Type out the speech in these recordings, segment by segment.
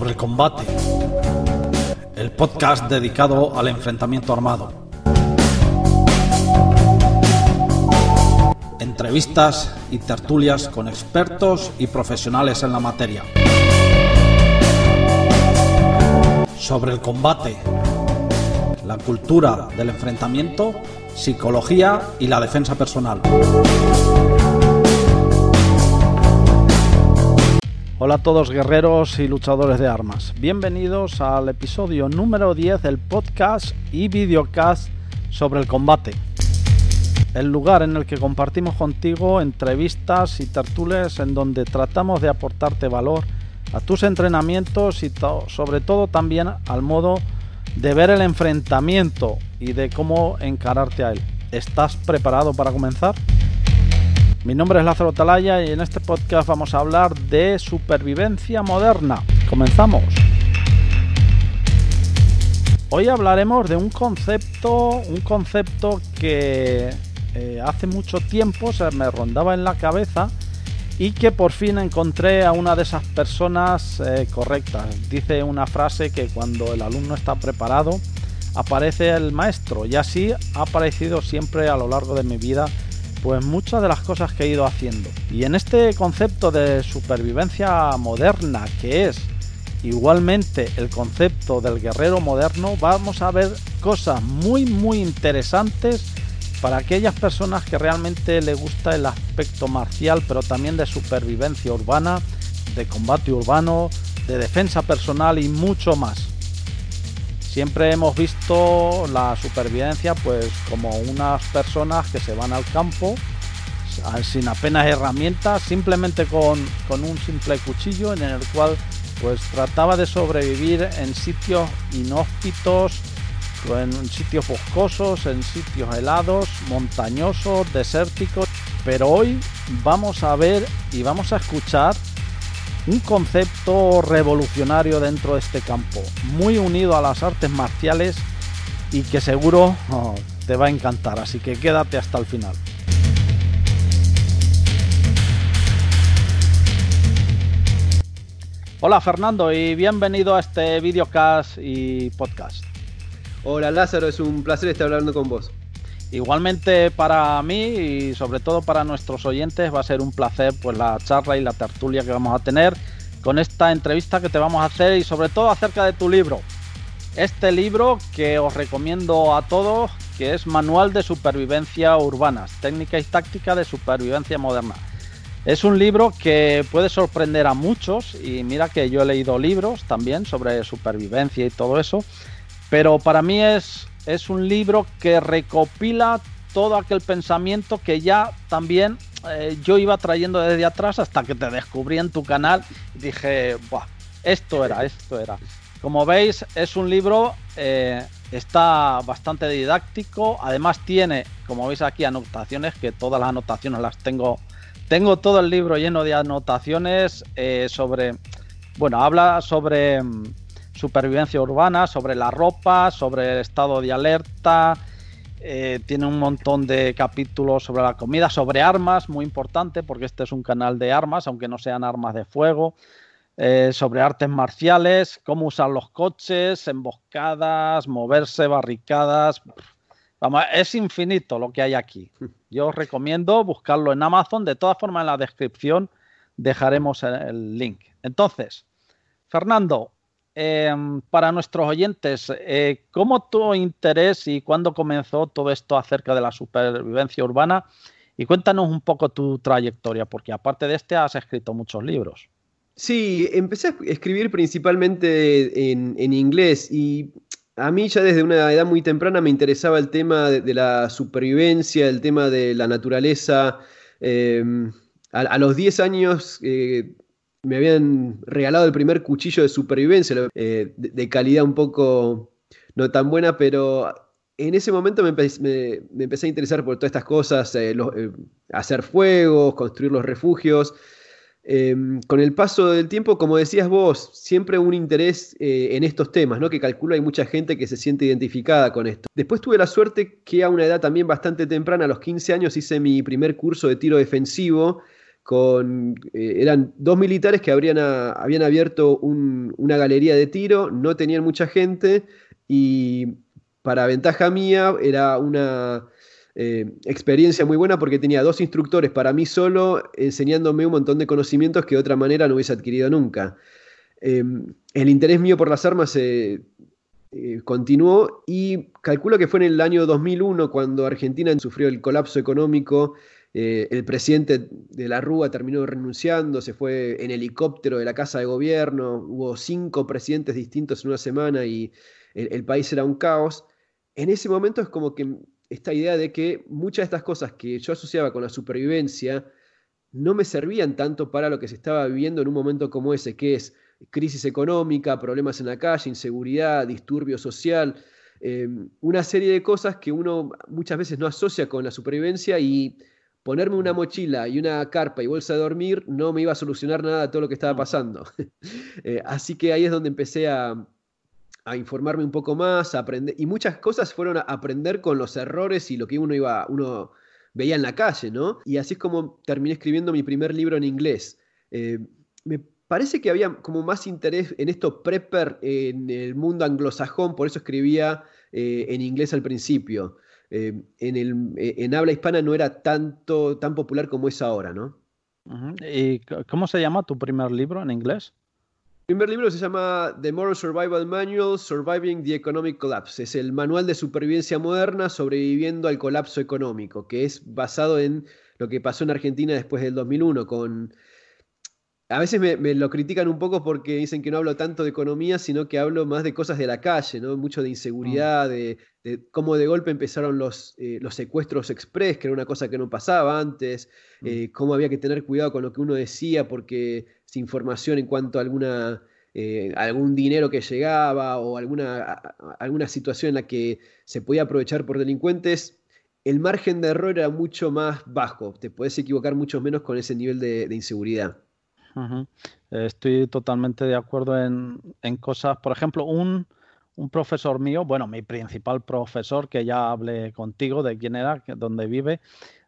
sobre el combate, el podcast dedicado al enfrentamiento armado. Entrevistas y tertulias con expertos y profesionales en la materia. Sobre el combate, la cultura del enfrentamiento, psicología y la defensa personal. Hola a todos guerreros y luchadores de armas. Bienvenidos al episodio número 10 del podcast y videocast sobre el combate. El lugar en el que compartimos contigo entrevistas y tertulias en donde tratamos de aportarte valor a tus entrenamientos y sobre todo también al modo de ver el enfrentamiento y de cómo encararte a él. ¿Estás preparado para comenzar? Mi nombre es Lázaro Talaya y en este podcast vamos a hablar de supervivencia moderna. Comenzamos. Hoy hablaremos de un concepto, un concepto que eh, hace mucho tiempo se me rondaba en la cabeza y que por fin encontré a una de esas personas eh, correctas. Dice una frase que cuando el alumno está preparado aparece el maestro y así ha aparecido siempre a lo largo de mi vida pues muchas de las cosas que he ido haciendo. Y en este concepto de supervivencia moderna, que es igualmente el concepto del guerrero moderno, vamos a ver cosas muy muy interesantes para aquellas personas que realmente le gusta el aspecto marcial, pero también de supervivencia urbana, de combate urbano, de defensa personal y mucho más. Siempre hemos visto la supervivencia pues como unas personas que se van al campo sin apenas herramientas, simplemente con, un simple cuchillo en el cual pues trataba de sobrevivir en sitios inhóspitos, en sitios boscosos, en sitios helados, montañosos, desérticos. Pero hoy vamos a ver y vamos a escuchar un concepto revolucionario dentro de este campo, muy unido a las artes marciales y que seguro oh, te va a encantar, así que quédate hasta el final. Hola Fernando y bienvenido a este videocast y podcast. Hola Lázaro, es un placer estar hablando con vos. Igualmente para mí y sobre todo para nuestros oyentes va a ser un placer pues la charla y la tertulia que vamos a tener con esta entrevista que te vamos a hacer y sobre todo acerca de tu libro. Este libro que os recomiendo a todos, que es Manual de Supervivencia Urbanas, Técnica y Táctica de Supervivencia Moderna. Es un libro que puede sorprender a muchos y mira que yo he leído libros también sobre supervivencia y todo eso, pero para mí es es un libro que recopila todo aquel pensamiento que ya también eh, yo iba trayendo desde atrás hasta que te descubrí en tu canal y dije, Buah, esto era, esto era. Como veis, es un libro, eh, está bastante didáctico, además tiene, como veis aquí, anotaciones, que todas las anotaciones las tengo, tengo todo el libro lleno de anotaciones eh, sobre, bueno, habla sobre mm, supervivencia urbana, sobre la ropa, sobre el estado de alerta. Eh, tiene un montón de capítulos sobre la comida, sobre armas, muy importante, porque este es un canal de armas, aunque no sean armas de fuego. Eh, sobre artes marciales, cómo usar los coches, emboscadas, moverse, barricadas. Vamos, es infinito lo que hay aquí. Yo os recomiendo buscarlo en Amazon. De todas formas, en la descripción dejaremos el link. Entonces, Fernando, Em, para nuestros oyentes, eh, ¿cómo tu interés y cuándo comenzó todo esto acerca de la supervivencia urbana? Y cuéntanos un poco tu trayectoria, porque aparte de este has escrito muchos libros. Sí, empecé a escribir principalmente en, inglés y a mí ya desde una edad muy temprana me interesaba el tema de, la supervivencia, el tema de la naturaleza. Em, a, los 10 años eh, me habían regalado el primer cuchillo de supervivencia, eh, de, calidad un poco no tan buena, pero en ese momento me, empecé a interesar por todas estas cosas, eh, eh, hacer fuegos, construir los refugios. Em, con el paso del tiempo, como decías vos, siempre un interés en estos temas, ¿no? que calculo hay mucha gente que se siente identificada con esto. Después tuve la suerte que a una edad también bastante temprana, a los 15 años, hice mi primer curso de tiro defensivo eh, eran dos militares que habrían, habían abierto una galería de tiro, no tenían mucha gente y para ventaja mía era una eh, experiencia muy buena porque tenía dos instructores para mí solo enseñándome un montón de conocimientos que de otra manera no hubiese adquirido nunca. Em, el interés mío por las armas eh, continuó y calculo que fue en el año 2001 cuando Argentina sufrió el colapso económico. Eh, el presidente de la Rúa terminó renunciando, se fue en helicóptero de la Casa de Gobierno, hubo cinco presidentes distintos en una semana y el, país era un caos. En ese momento es como que esta idea de que muchas de estas cosas que yo asociaba con la supervivencia no me servían tanto para lo que se estaba viviendo en un momento como ese, que es crisis económica, problemas en la calle, inseguridad, disturbio social, em, una serie de cosas que uno muchas veces no asocia con la supervivencia y ponerme una mochila y una carpa y bolsa de dormir no me iba a solucionar nada de todo lo que estaba pasando. Eh, así que ahí es donde empecé a, a, informarme un poco más, a aprender, y muchas cosas fueron a aprender con los errores y lo que uno iba, uno veía en la calle, ¿no? Y así es como terminé escribiendo mi primer libro en inglés. Eh, me parece que había como más interés en esto prepper en el mundo anglosajón, por eso escribía eh, en inglés al principio. Eh, en, el, eh, en, habla hispana no era tanto, tan popular como es ahora, ¿no? ¿Y cómo se llama tu primer libro en inglés? El primer libro se llama The Moral Survival Manual, Surviving the Economic Collapse. Es el manual de supervivencia moderna sobreviviendo al colapso económico, que es basado en lo que pasó en Argentina después del 2001, con a veces me, lo critican un poco porque dicen que no hablo tanto de economía, sino que hablo más de cosas de la calle, ¿no? Mucho de inseguridad, de, cómo de golpe empezaron los, eh, los secuestros express, que era una cosa que no pasaba antes, mm. eh, cómo había que tener cuidado con lo que uno decía porque sin información en cuanto a alguna, eh, algún dinero que llegaba o alguna, alguna situación en la que se podía aprovechar por delincuentes, el margen de error era mucho más bajo, te puedes equivocar mucho menos con ese nivel de inseguridad. Estoy totalmente de acuerdo en, cosas, por ejemplo, un, profesor mío, bueno, mi principal profesor, que ya hablé contigo de quién era, dónde vive,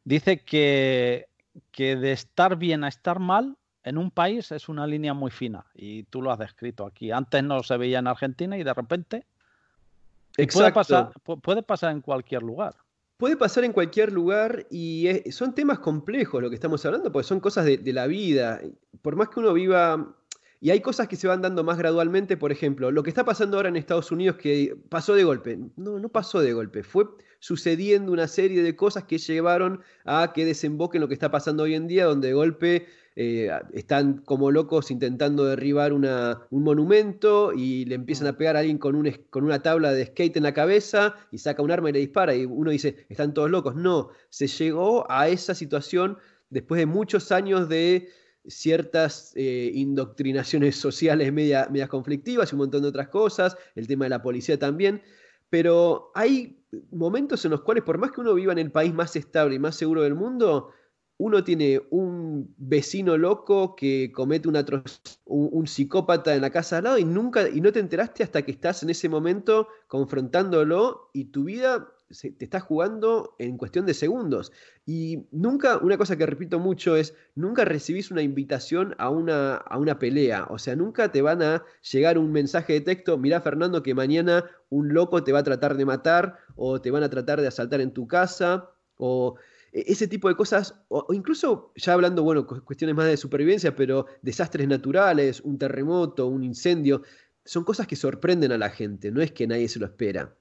dice que, que de estar bien a estar mal en un país es una línea muy fina y tú lo has descrito aquí. Antes no se veía en Argentina y de repente puede pasar, puede pasar en cualquier lugar. Puede pasar en cualquier lugar y son temas complejos lo que estamos hablando, porque son cosas de, la vida. Por más que uno viva y hay cosas que se van dando más gradualmente, por ejemplo, lo que está pasando ahora en Estados Unidos que pasó de golpe. No, no pasó de golpe. Fue sucediendo una serie de cosas que llevaron a que desemboque en lo que está pasando hoy en día, donde de golpe eh, están como locos intentando derribar un monumento y le empiezan a pegar a alguien con, con una tabla de skate en la cabeza y saca un arma y le dispara. Y uno dice, están todos locos. No, se llegó a esa situación después de muchos años de ciertas eh, indoctrinaciones sociales medias conflictivas y un montón de otras cosas, el tema de la policía también, pero hay momentos en los cuales por más que uno viva en el país más estable y más seguro del mundo, uno tiene un vecino loco que comete un, un, psicópata en la casa al lado y nunca y no te enteraste hasta que estás en ese momento confrontándolo y tu vida te está jugando en cuestión de segundos. Y nunca, una cosa que repito mucho es, nunca recibís una invitación a una, a una pelea. O sea, nunca te van a llegar un mensaje de texto, mirá Fernando que mañana un loco te va a tratar de matar o te van a tratar de asaltar en tu casa o ese tipo de cosas, o, incluso ya hablando, bueno, cuestiones más de supervivencia, pero desastres naturales, un terremoto, un incendio, son cosas que sorprenden a la gente, no es que nadie se lo espera.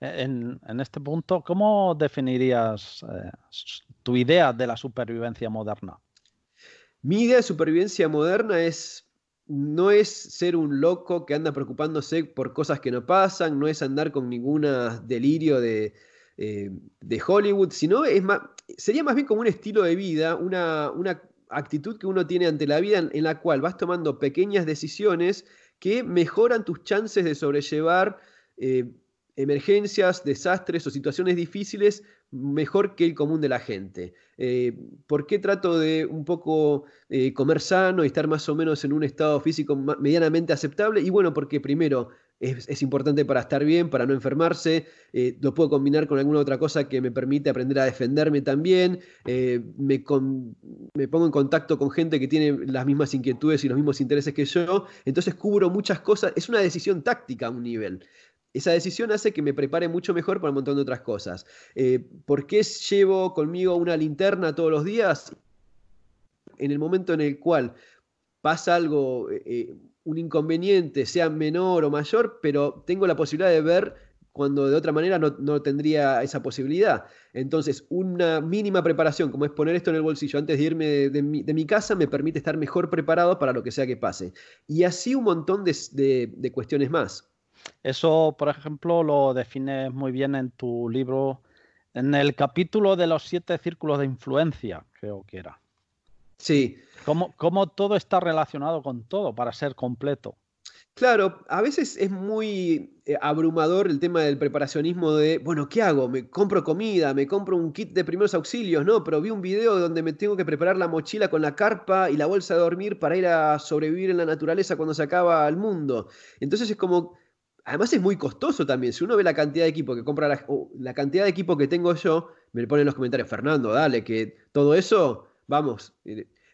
E-, en, este punto, ¿cómo definirías eh, tu idea de la supervivencia moderna? Mi idea de supervivencia moderna es no es ser un loco que anda preocupándose por cosas que no pasan, no es andar con ningún delirio de, eh, de Hollywood, sino es más, sería más bien como un estilo de vida, una, una actitud que uno tiene ante la vida en, la cual vas tomando pequeñas decisiones que mejoran tus chances de sobrellevar eh, emergencias, desastres o situaciones difíciles mejor que el común de la gente. Eh, ¿Por qué trato de un poco comer sano y estar más o menos en un estado físico medianamente aceptable? Y bueno, porque primero es, importante para estar bien, para no enfermarse. Eh, lo puedo combinar con alguna otra cosa que me permite aprender a defenderme también. Eh, me, pongo en contacto con gente que tiene las mismas inquietudes y los mismos intereses que yo. Entonces cubro muchas cosas. Es una decisión táctica a un nivel. Esa decisión hace que me prepare mucho mejor para un montón de otras cosas. Eh, ¿Por qué llevo conmigo una linterna todos los días? En el momento en el cual pasa algo, un inconveniente, sea menor o mayor, pero tengo la posibilidad de ver cuando de otra manera no, tendría esa posibilidad. Entonces, una mínima preparación, como es poner esto en el bolsillo antes de irme de, mi, casa, me permite estar mejor preparado para lo que sea que pase. Y así un montón de, cuestiones más. Eso, por ejemplo, lo defines muy bien en tu libro, en el capítulo de los siete círculos de influencia, creo que era. Sí. ¿Cómo, todo está relacionado con todo para ser completo? Claro, a veces es muy eh, abrumador el tema del preparacionismo de, bueno, ¿qué hago? Me compro comida, me compro un kit de primeros auxilios, ¿no? Pero vi un video donde me tengo que preparar la mochila con la carpa y la bolsa de dormir para ir a sobrevivir en la naturaleza cuando se acaba el mundo. Entonces es como, además es muy costoso también. Si uno ve la cantidad de equipo que compra, la, la cantidad de equipo que tengo yo, me pone en los comentarios, Fernando, dale, que todo eso vamos,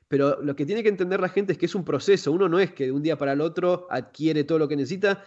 pero lo que tiene que entender la gente es que es un proceso, uno no es que de un día para el otro adquiere todo lo que necesita,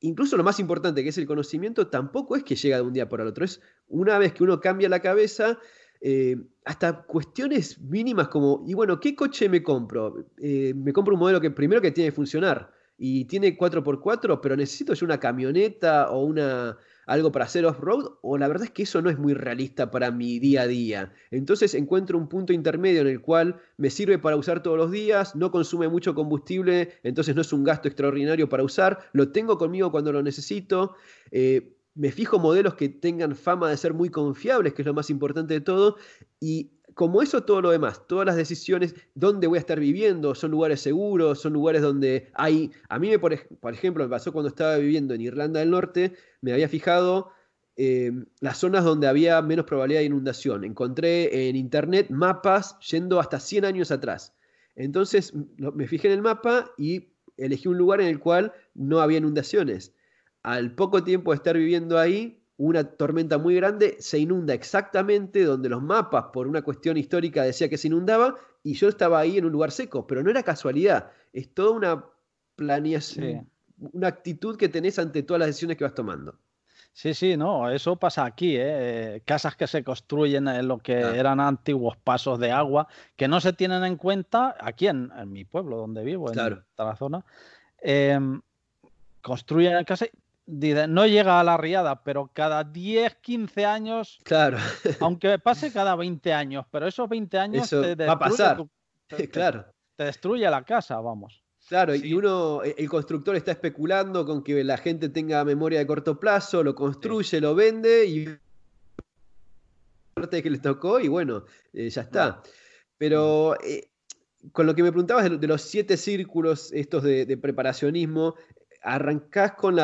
incluso lo más importante que es el conocimiento, tampoco es que llega de un día para el otro, es una vez que uno cambia la cabeza, eh, hasta cuestiones mínimas como, y bueno, ¿qué coche me compro? Eh, me compro un modelo que primero que tiene que funcionar y tiene 4x4, pero necesito yo una camioneta o una, algo para hacer off-road, o la verdad es que eso no es muy realista para mi día a día. Entonces encuentro un punto intermedio en el cual me sirve para usar todos los días, no consume mucho combustible, entonces no es un gasto extraordinario para usar, lo tengo conmigo cuando lo necesito. Eh, me fijo modelos que tengan fama de ser muy confiables, que es lo más importante de todo, y como eso todo lo demás, todas las decisiones, dónde voy a estar viviendo, son lugares seguros, son lugares donde hay, a mí me, por, ejemplo, me pasó cuando estaba viviendo en Irlanda del Norte, me había fijado eh, las zonas donde había menos probabilidad de inundación. Encontré en internet mapas yendo hasta 100 años atrás. Entonces me fijé en el mapa y elegí un lugar en el cual no había inundaciones. Al poco tiempo de estar viviendo ahí, una tormenta muy grande, se inunda exactamente donde los mapas, por una cuestión histórica, decía que se inundaba, y yo estaba ahí en un lugar seco, pero no era casualidad, es toda una planeación, una actitud que tenés ante todas las decisiones que vas tomando. Sí, sí, no, eso pasa aquí, ¿eh? casas que se construyen en lo que eran antiguos pasos de agua, que no se tienen en cuenta aquí en, mi pueblo donde vivo, en la zona. Eh, construyen casas no llega a la riada, pero cada 10, 15 años, claro. aunque pase cada 20 años, pero esos 20 años te va a pasar. claro. Te, destruye la casa, vamos. Claro, y uno, el constructor está especulando con que la gente tenga memoria de corto plazo, lo construye, lo vende y parte que le tocó y bueno, eh, ya está. Pero eh, con lo que me preguntabas de, los siete círculos estos de, de preparacionismo, arrancás con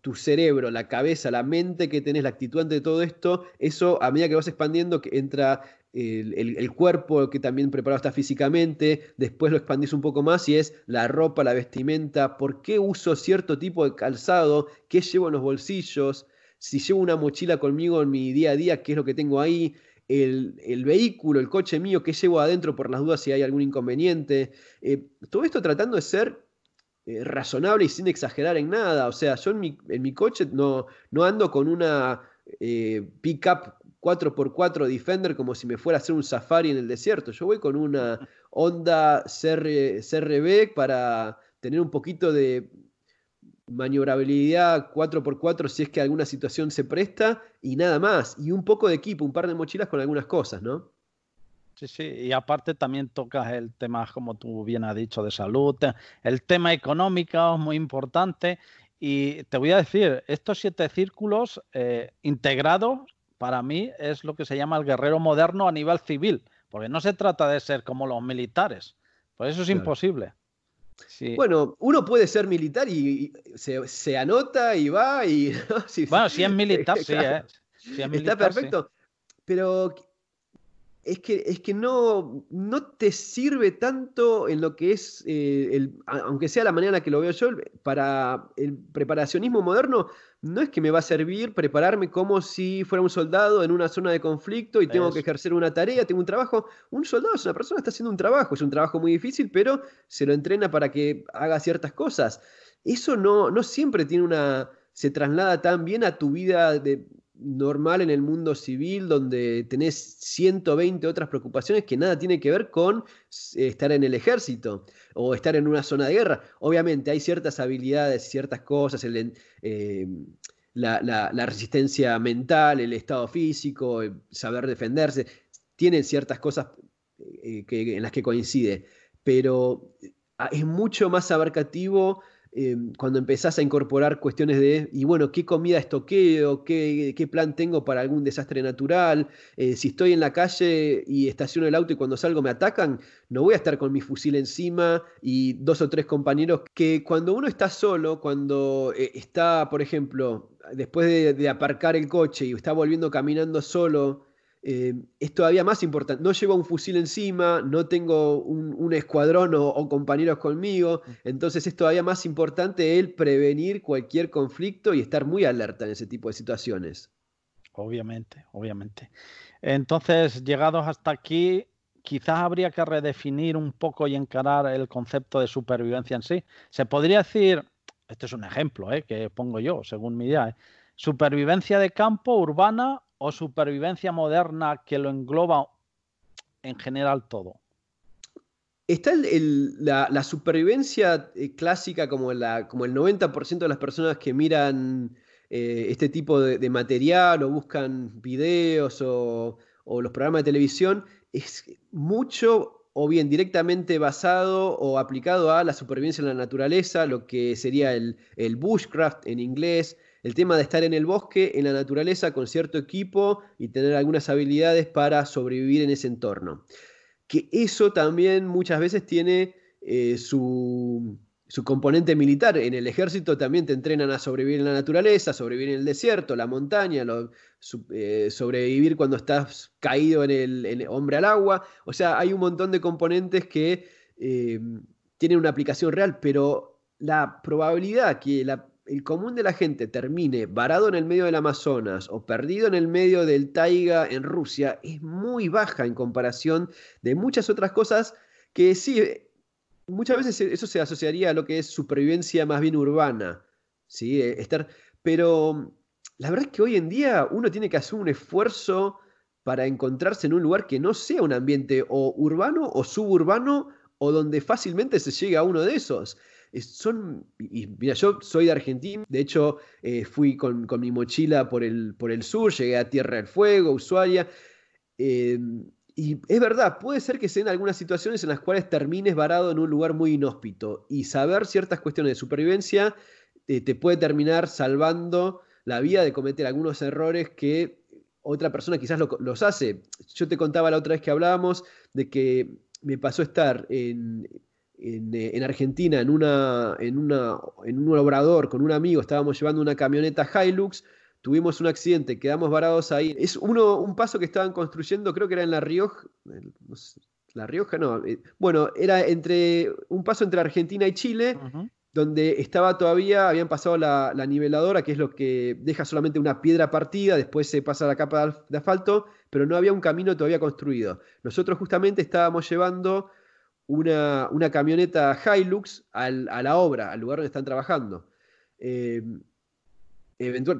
tu cerebro, la cabeza, la mente que tenés, la actitud ante todo esto, eso a medida que vas expandiendo, que entra el, cuerpo que también preparado está físicamente, después lo expandís un poco más y es la ropa, la vestimenta, por qué uso cierto tipo de calzado, qué llevo en los bolsillos, si llevo una mochila conmigo en mi día a día, qué es lo que tengo ahí, el, vehículo, el coche mío, qué llevo adentro por las dudas si hay algún inconveniente. Eh, todo esto tratando de ser eh, razonable y sin exagerar en nada. O sea, yo en mi, en mi coche no, no ando con una eh, pickup 4x4 Defender como si me fuera a hacer un safari en el desierto. Yo voy con una Honda CR, CRB para tener un poquito de maniobrabilidad 4x4 si es que alguna situación se presta y nada más. Y un poco de equipo, un par de mochilas con algunas cosas, ¿no? Sí, sí, y aparte también tocas el tema, como tú bien has dicho, de salud, el tema económico es muy importante. Y te voy a decir, estos siete círculos eh, integrados, para mí, es lo que se llama el guerrero moderno a nivel civil, porque no se trata de ser como los militares, por eso es imposible. Bueno, uno puede ser militar y, se, anota y va y... bueno, si es militar, sí, ¿eh? Está perfecto. Pero es que, es que no, no te sirve tanto en lo que es, eh, el, aunque sea la manera en la que lo veo yo, para el preparacionismo moderno, no es que me va a servir prepararme como si fuera un soldado en una zona de conflicto y tengo que ejercer una tarea, tengo un trabajo. Un soldado es una persona que está haciendo un trabajo, es un trabajo muy difícil, pero se lo entrena para que haga ciertas cosas. Eso no, no siempre tiene una, se traslada tan bien a tu vida de, normal en el mundo civil donde tenés 120 otras preocupaciones que nada tiene que ver con eh, estar en el ejército o estar en una zona de guerra. Obviamente hay ciertas habilidades, ciertas cosas, eh, la, resistencia mental, el estado físico, saber defenderse, tienen ciertas cosas eh, en las que coincide, pero es mucho más abarcativo eh, cuando empezás a incorporar cuestiones de, y bueno, ¿qué comida estoqueo? ¿Qué, qué plan tengo para algún desastre natural? Eh, si estoy en la calle y estaciono el auto y cuando salgo me atacan, no voy a estar con mi fusil encima y dos o tres compañeros que cuando uno está solo, cuando eh, está, por ejemplo, después de, de aparcar el coche y está volviendo caminando solo, eh, es todavía más importante. No llevo un fusil encima, no tengo un, escuadrón o, compañeros conmigo, mm. entonces es todavía más importante el prevenir cualquier conflicto y estar muy alerta en ese tipo de situaciones. Obviamente, obviamente. Entonces, llegados hasta aquí, quizás habría que redefinir un poco y encarar el concepto de supervivencia en sí. Se podría decir, este es un ejemplo eh, que pongo yo, según mi idea, eh, supervivencia de campo urbana o supervivencia moderna que lo engloba en general todo? Está la, supervivencia eh, clásica como el 90% de las personas que miran eh, este tipo de, material o buscan videos o, los programas de televisión, es mucho o bien directamente basado o aplicado a la supervivencia en la naturaleza, lo que sería el, el bushcraft en inglés, el tema de estar en el bosque, en la naturaleza, con cierto equipo y tener algunas habilidades para sobrevivir en ese entorno. Que eso también muchas veces tiene eh, su, componente militar. En el ejército también te entrenan a sobrevivir en la naturaleza, sobrevivir en el desierto, la montaña, eh, sobrevivir cuando estás caído en el hombre al agua. O sea, hay un montón de componentes que eh, tienen una aplicación real, pero la probabilidad que la el común de la gente termine varado en el medio del Amazonas o perdido en el medio del taiga en Rusia es muy baja en comparación de muchas otras cosas que sí, muchas veces eso se asociaría a lo que es supervivencia más bien urbana, ¿sí? Eh, estar, pero la verdad es que hoy en día uno tiene que hacer un esfuerzo para encontrarse en un lugar que no sea un ambiente o urbano o suburbano o donde fácilmente se llega a uno de esos son, y mira, yo soy de Argentina, de hecho eh, fui con, mi mochila por el, por el sur, llegué a Tierra del Fuego, Ushuaia, em, y es verdad, puede ser que sean algunas situaciones en las cuales termines varado en un lugar muy inhóspito y saber ciertas cuestiones de supervivencia eh, te puede terminar salvando la vida de cometer algunos errores que otra persona quizás los hace. Yo te contaba la otra vez que hablábamos de que me pasó estar en, eh, en, Argentina, en, una, en, una, en un obrador con un amigo, estábamos llevando una camioneta Hilux, tuvimos un accidente, quedamos varados ahí. Es uno, un paso que estaban construyendo, creo que era en La Rioja, La Rioja, no, eh, bueno, era entre un paso entre Argentina y Chile, donde estaba todavía, habían pasado la, la, niveladora, que es lo que deja solamente una piedra partida, después se pasa la capa de asfalto, pero no había un camino todavía construido. Nosotros justamente estábamos llevando una, camioneta Hilux a la obra, al lugar donde están trabajando. Eh,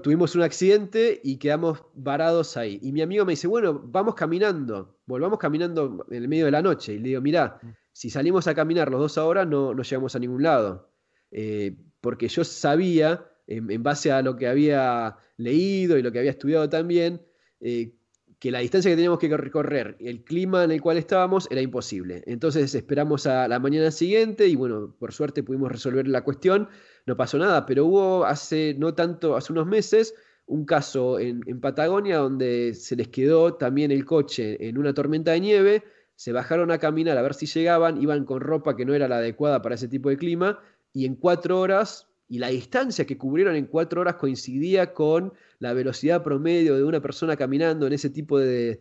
tuvimos un accidente y quedamos varados ahí. Y mi amigo me dice, bueno, vamos caminando, volvamos caminando en el medio de la noche. Y le digo, mirá, mm. si salimos a caminar los dos ahora no, no llegamos a ningún lado. Eh, porque yo sabía, en, base a lo que había leído y lo que había estudiado también, eh, que la distancia que teníamos que recorrer, el clima en el cual estábamos, era imposible. Entonces esperamos a la mañana siguiente y bueno, por suerte pudimos resolver la cuestión, no pasó nada, pero hubo hace no tanto, hace unos meses, un caso en, Patagonia donde se les quedó también el coche en una tormenta de nieve, se bajaron a caminar a ver si llegaban, iban con ropa que no era la adecuada para ese tipo de clima y en cuatro horas y la distancia que cubrieron en cuatro horas coincidía con la velocidad promedio de una persona caminando en ese tipo de,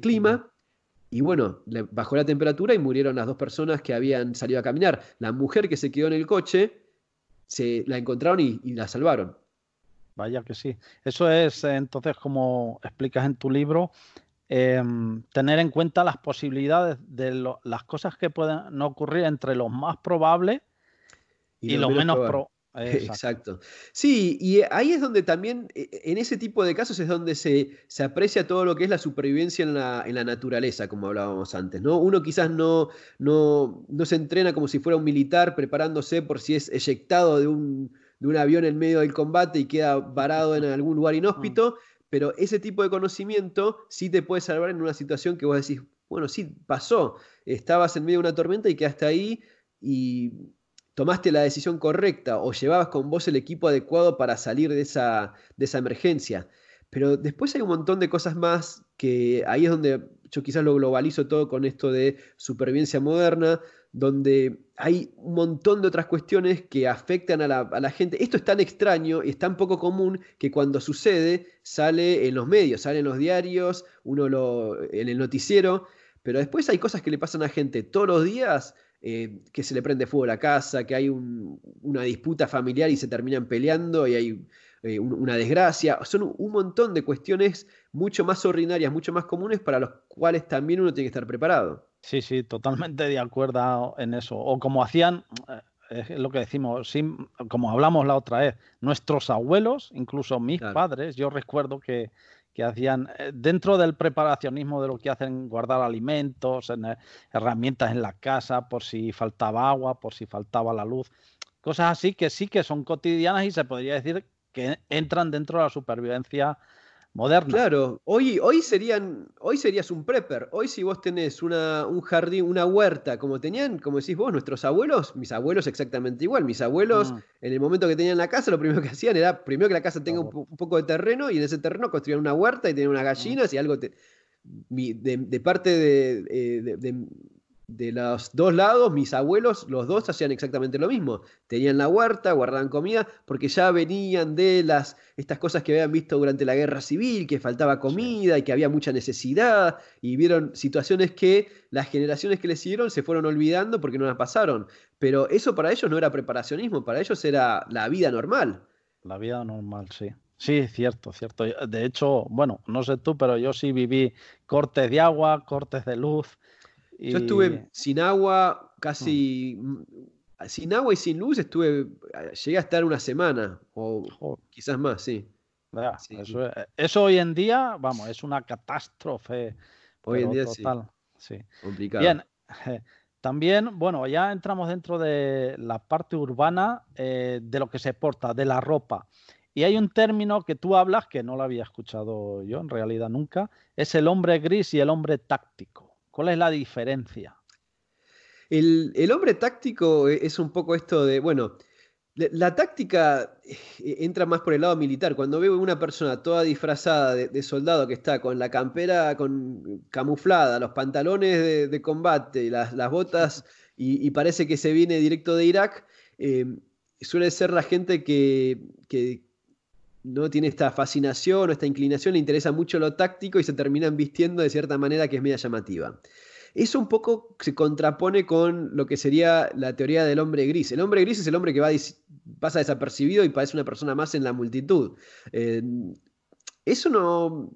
clima. Y bueno, bajó la temperatura y murieron las dos personas que habían salido a caminar. La mujer que se quedó en el coche, se la encontraron y, la salvaron. Vaya que sí. Eso es entonces, como explicas en tu libro, em, tener en cuenta las posibilidades de las cosas que pueden ocurrir entre lo más probable y, lo, menos, probable. Exacto. Sí, y ahí es donde también, e, en ese tipo de casos es donde se, se aprecia todo lo que es la supervivencia en la, en la, naturaleza, como hablábamos antes, ¿no? Uno quizás no, no, no, se entrena como si fuera un militar preparándose por si es eyectado de un, de un avión en medio del combate y queda varado en algún lugar inhóspito, mm. pero ese tipo de conocimiento sí te puede salvar en una situación que vos decís, bueno, sí, pasó, estabas en medio de una tormenta y quedaste ahí y tomaste la decisión correcta o llevabas con vos el equipo adecuado para salir de esa, de esa emergencia. Pero después hay un montón de cosas más que ahí es donde yo quizás lo globalizo todo con esto de supervivencia moderna, donde hay un montón de otras cuestiones que afectan a la, a la, gente. Esto es tan extraño y es tan poco común que cuando sucede sale en los medios, sale en los diarios, uno lo, en el noticiero, pero después hay cosas que le pasan a gente todos los días eh, que se le prende fuego a la casa, que hay una disputa familiar y se terminan peleando y hay eh, una desgracia. Son un montón de cuestiones mucho más ordinarias, mucho más comunes para los cuales también uno tiene que estar preparado. Sí, sí, totalmente de acuerdo en eso. O como hacían, eh, es lo que decimos, como hablamos la otra vez, nuestros abuelos, incluso mis padres, yo recuerdo que que hacían eh, dentro del preparacionismo de lo que hacen guardar alimentos, en, eh, herramientas en la casa por si faltaba agua, por si faltaba la luz, cosas así que sí que son cotidianas y se podría decir que entran dentro de la supervivencia moderna. Claro, hoy, hoy, serían, hoy serías un prepper. Hoy si vos tenés una, un jardín, una huerta, como tenían, como decís vos, nuestros abuelos, mis abuelos exactamente igual. Mis abuelos, mm. en el momento que tenían la casa, lo primero que hacían era, primero que la casa tenga un, poco de terreno y en ese terreno construían una huerta y tenían unas gallinas y algo... de, parte de, de de los dos lados, mis abuelos, los dos hacían exactamente lo mismo. Tenían la huerta, guardaban comida, porque ya venían de las estas cosas que habían visto durante la guerra civil, que faltaba comida y que había mucha necesidad, y vieron situaciones que las generaciones que les siguieron se fueron olvidando porque no las pasaron. Pero eso para ellos no era preparacionismo, para ellos era la vida normal. La vida normal, sí. Sí, cierto, cierto. De hecho, bueno, no sé tú, pero yo sí viví cortes de agua, cortes de luz, yo estuve sin agua casi... Mm, sin agua y sin luz estuve... Llegué a estar una semana o quizás más, sí. Eso, hoy en día, vamos, es una catástrofe. Hoy en día total. sí. Complicado. Bien, también, bueno, ya entramos dentro de la parte urbana eh, de lo que se porta, de la ropa. Y hay un término que tú hablas que no lo había escuchado yo en realidad nunca, es el hombre gris y el hombre táctico. ¿Cuál es la diferencia? El, hombre táctico e, es un poco esto de, bueno, la, táctica eh, entra más por el lado militar. Cuando veo una persona toda disfrazada de, soldado que está con la campera con, camuflada, los pantalones de, combate, las, las botas y, parece que se viene directo de Irak, eh, suele ser la gente que, que, no tiene esta fascinación o esta inclinación, le interesa mucho lo táctico y se terminan vistiendo de cierta manera que es media llamativa. Eso un poco se contrapone con lo que sería la teoría del hombre gris. El hombre gris es el hombre que va pasa desapercibido y parece una persona más en la multitud. Eh, eso no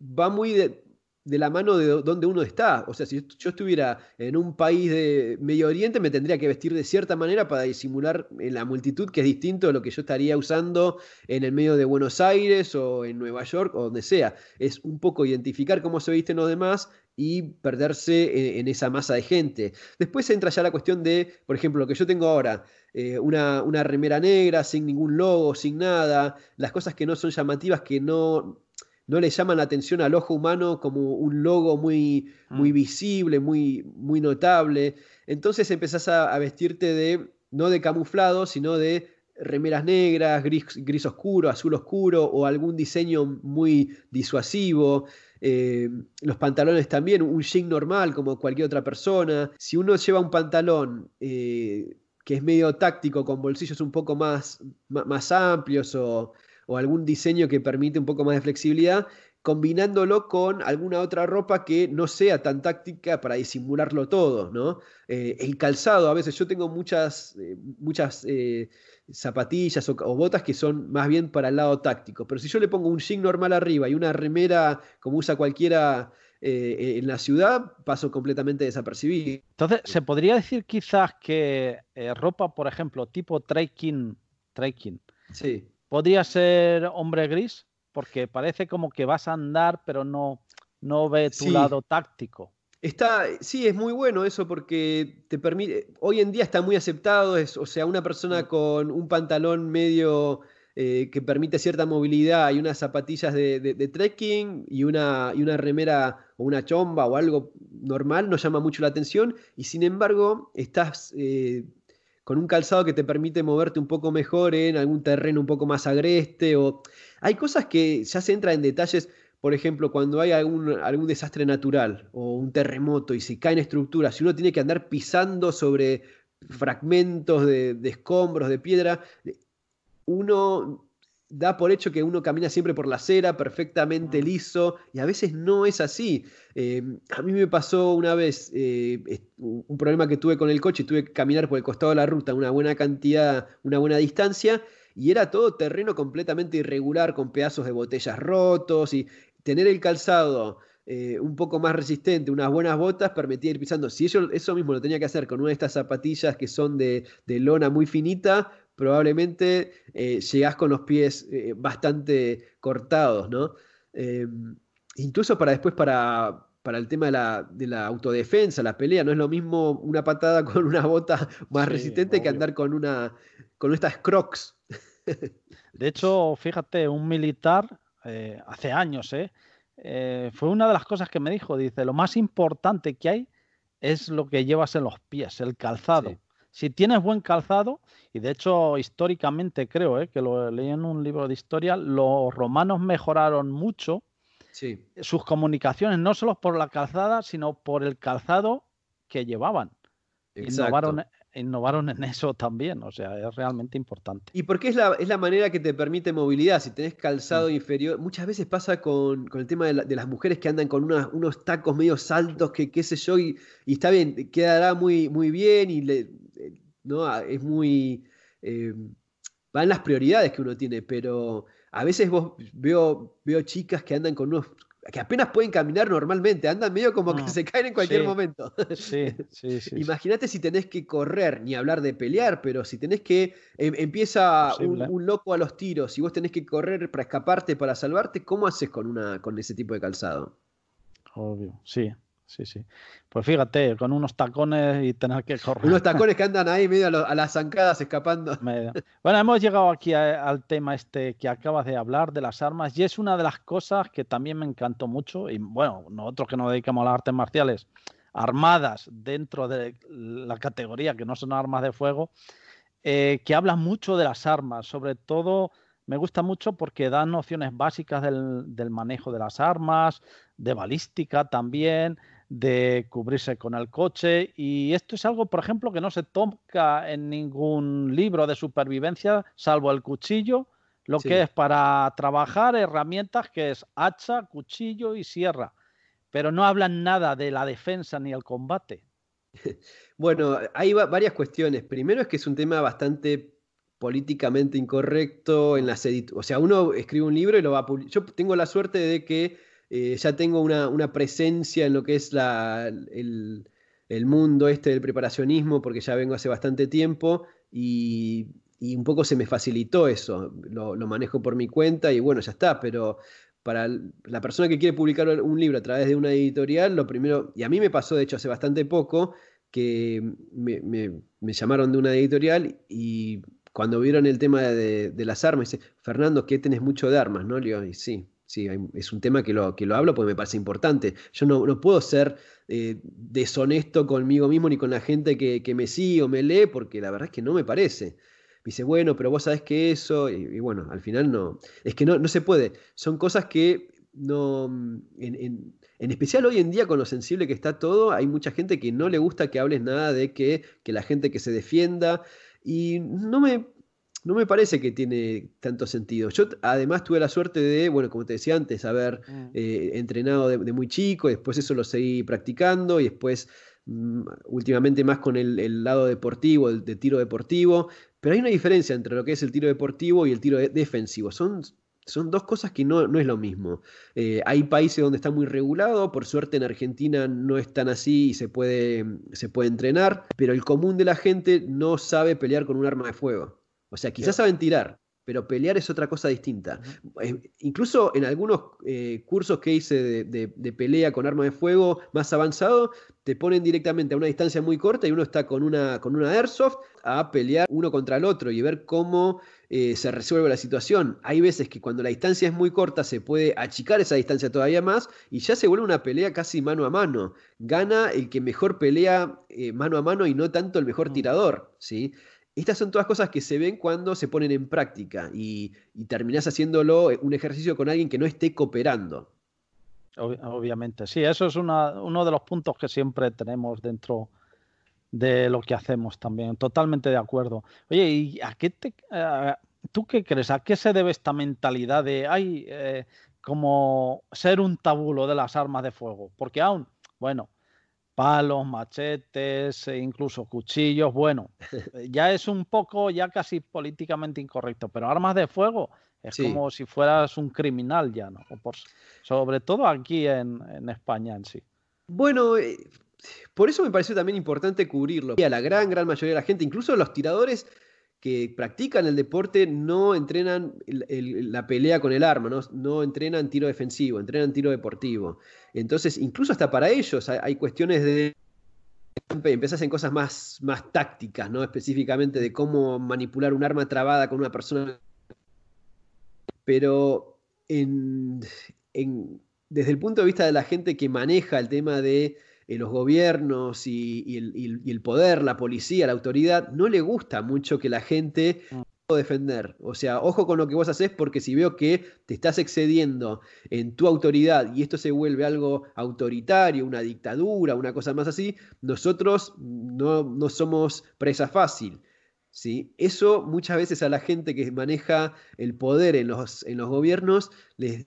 va muy de, de la mano de donde uno está. O sea, si yo estuviera en un país de Medio Oriente, me tendría que vestir de cierta manera para disimular en la multitud, que es distinto de lo que yo estaría usando en el medio de Buenos Aires o en Nueva York o donde sea. Es un poco identificar cómo se visten los demás y perderse en, esa masa de gente. Después entra ya la cuestión de, por ejemplo, lo que yo tengo ahora, eh, una, una remera negra sin ningún logo, sin nada, las cosas que no son llamativas, que no no le llaman la atención al ojo humano como un logo muy, muy mm. visible, muy, muy notable. Entonces empezás a, vestirte de, no de camuflado, sino de remeras negras, gris, gris oscuro, azul oscuro o algún diseño muy disuasivo. Eh, los pantalones también, un jean normal como cualquier otra persona. Si uno lleva un pantalón eh, que es medio táctico, con bolsillos un poco más, más amplios o, o algún diseño que permite un poco más de flexibilidad, combinándolo con alguna otra ropa que no sea tan táctica para disimularlo todo, ¿no? Eh, el calzado, a veces yo tengo muchas, eh, muchas eh, zapatillas o, botas que son más bien para el lado táctico, pero si yo le pongo un jean normal arriba y una remera como usa cualquiera en la ciudad, paso completamente desapercibido. Entonces, ¿se podría decir quizás que ropa, por ejemplo, tipo trekking, trekking, sí. Podría ser hombre gris? porque parece como que vas a andar, pero no, no ve tu lado táctico. Está, sí, es muy bueno eso porque te permite, hoy en día está muy aceptado, es, o sea, una persona mm. con un pantalón medio eh, que permite cierta movilidad y unas zapatillas de, trekking y una, y una remera o una chomba o algo normal no llama mucho la atención y sin embargo estás eh, con un calzado que te permite moverte un poco mejor en algún terreno un poco más agreste o hay cosas que ya se entra en detalles, por ejemplo, cuando hay algún, algún desastre natural o un terremoto y se caen estructuras, si uno tiene que andar pisando sobre fragmentos de, de escombros, de piedra, uno da por hecho que uno camina siempre por la acera, perfectamente liso, y a veces no es así. Eh, a mí me pasó una vez eh, un problema que tuve con el coche, tuve que caminar por el costado de la ruta una buena cantidad, una buena distancia, y era todo terreno completamente irregular, con pedazos de botellas rotos, y tener el calzado eh, un poco más resistente, unas buenas botas, permitía ir pisando. Si eso, eso mismo lo tenía que hacer con una de estas zapatillas que son de, de lona muy finita, probablemente eh, llegás con los pies eh, bastante cortados, ¿no? Eh, incluso para después, para, para el tema de la, autodefensa, la pelea, no es lo mismo una patada con una bota más resistente que andar con una con estas crocs. De hecho, fíjate, un militar hace años, fue una de las cosas que me dijo, dice, lo más importante que hay es lo que llevas en los pies, el calzado. Si tienes buen calzado, y de hecho históricamente creo eh, que lo leí en un libro de historia, los romanos mejoraron mucho sus comunicaciones, no solo por la calzada, sino por el calzado que llevaban. Innovaron, innovaron, en eso también, o sea, es realmente importante. Y porque es la, es la manera que te permite movilidad, si tenés calzado mm. inferior, muchas veces pasa con, el tema de, las mujeres que andan con unos tacos medio saltos, que qué sé yo, y, y, está bien, quedará muy, muy bien y le, ¿no? Ah, es muy... Eh, van las prioridades que uno tiene, pero a veces vos veo, veo chicas que andan con unos que apenas pueden caminar normalmente, andan medio como que se caen en cualquier momento. Sí, sí, sí. Imagínate si tenés que correr, ni hablar de pelear, pero si tenés que. Em, empieza un, loco a los tiros y vos tenés que correr para escaparte, para salvarte, ¿cómo haces con, una, con ese tipo de calzado? Obvio, sí, sí, sí. Pues fíjate, con unos tacones y tener que correr. Unos tacones que andan ahí medio a, las zancadas escapando. Bueno, hemos llegado aquí al tema este que acabas de hablar de las armas y es una de las cosas que también me encantó mucho y bueno, nosotros que nos dedicamos a las artes marciales, armadas dentro de la categoría que no son armas de fuego, eh, que hablan mucho de las armas, sobre todo me gusta mucho porque dan nociones básicas del, manejo de las armas, de balística también, de cubrirse con el coche. Y esto es algo, por ejemplo, que no se toca en ningún libro de supervivencia, salvo el cuchillo, lo que es para trabajar herramientas que es hacha, cuchillo y sierra. Pero no hablan nada de la defensa ni el combate. Bueno, hay varias cuestiones. Primero es que es un tema bastante políticamente incorrecto en las editoras. O sea, uno escribe un libro y lo va a publicar. Yo tengo la suerte de que eh, ya tengo una, presencia en lo que es la, el, mundo este del preparacionismo, porque ya vengo hace bastante tiempo y, un poco se me facilitó eso. Lo, manejo por mi cuenta y bueno, ya está, pero para la persona que quiere publicar un libro a través de una editorial, lo primero, y a mí me pasó de hecho hace bastante poco, que me, me llamaron de una editorial y cuando vieron el tema de, las armas, dice, Fernando, que tenés mucho de armas, ¿no? Le y sí, sí, es un tema que lo, que lo hablo porque me parece importante. Yo no, puedo ser eh, deshonesto conmigo mismo ni con la gente que, me sigue o me lee, porque la verdad es que no me parece. Me dice, bueno, pero vos sabés que eso, y, bueno, al final no, es que no, no se puede. Son cosas que no, en, en, especial hoy en día con lo sensible que está todo, hay mucha gente que no le gusta que hables nada de que, que la gente que se defienda, y no me, no me parece que tiene tanto sentido. Yo además tuve la suerte de, bueno, como te decía antes, haber mm. eh, entrenado de, muy chico, después eso lo seguí practicando y después mm, últimamente más con el, lado deportivo, el de tiro deportivo, pero hay una diferencia entre lo que es el tiro deportivo y el tiro defensivo. Son, son dos cosas que no, no es lo mismo. Eh, hay países donde está muy regulado, por suerte en Argentina no es tan así y se puede, se puede entrenar, pero el común de la gente no sabe pelear con un arma de fuego. O sea, quizás saben tirar, pero pelear es otra cosa distinta. Eh, incluso en algunos eh, cursos que hice de, pelea con arma de fuego más avanzado, te ponen directamente a una distancia muy corta y uno está con una, con una airsoft a pelear uno contra el otro y ver cómo eh, se resuelve la situación. Hay veces que cuando la distancia es muy corta se puede achicar esa distancia todavía más y ya se vuelve una pelea casi mano a mano. Gana el que mejor pelea mano a mano y no tanto el mejor mm. tirador, ¿sí? Estas son todas cosas que se ven cuando se ponen en práctica y, terminas haciéndolo eh, un ejercicio con alguien que no esté cooperando. obviamente, sí, eso es uno de los puntos que siempre tenemos dentro de lo que hacemos también. Totalmente de acuerdo. Oye, ¿y a qué te, tú qué crees? ¿A qué se debe esta mentalidad de, ay, eh, como ser un tabulo de las armas de fuego? Porque aún, bueno, palos, machetes, e incluso cuchillos. Bueno, ya es un poco, ya casi políticamente incorrecto, pero armas de fuego es como si fueras un criminal ya, ¿no? Por, sobre todo aquí en, en, España en sí. Bueno, eh, por eso me pareció también importante cubrirlo. Y a la gran, gran mayoría de la gente, incluso los tiradores que practican el deporte no entrenan la pelea con el arma, ¿no? entrenan tiro defensivo, entrenan tiro deportivo. Entonces, incluso hasta para ellos hay, cuestiones de... Empezás en cosas más, más tácticas, ¿no? Específicamente de cómo manipular un arma trabada con una persona. Pero desde el punto de vista de la gente que maneja el tema de eh, los gobiernos y, el, poder, la policía, la autoridad, no le gusta mucho que la gente mm. defender. O sea, ojo con lo que vos haces porque si veo que te estás excediendo en tu autoridad y esto se vuelve algo autoritario, una dictadura, una cosa más así, nosotros no, no somos presa fácil. ¿sí? Eso muchas veces a la gente que maneja el poder en los, en los gobiernos les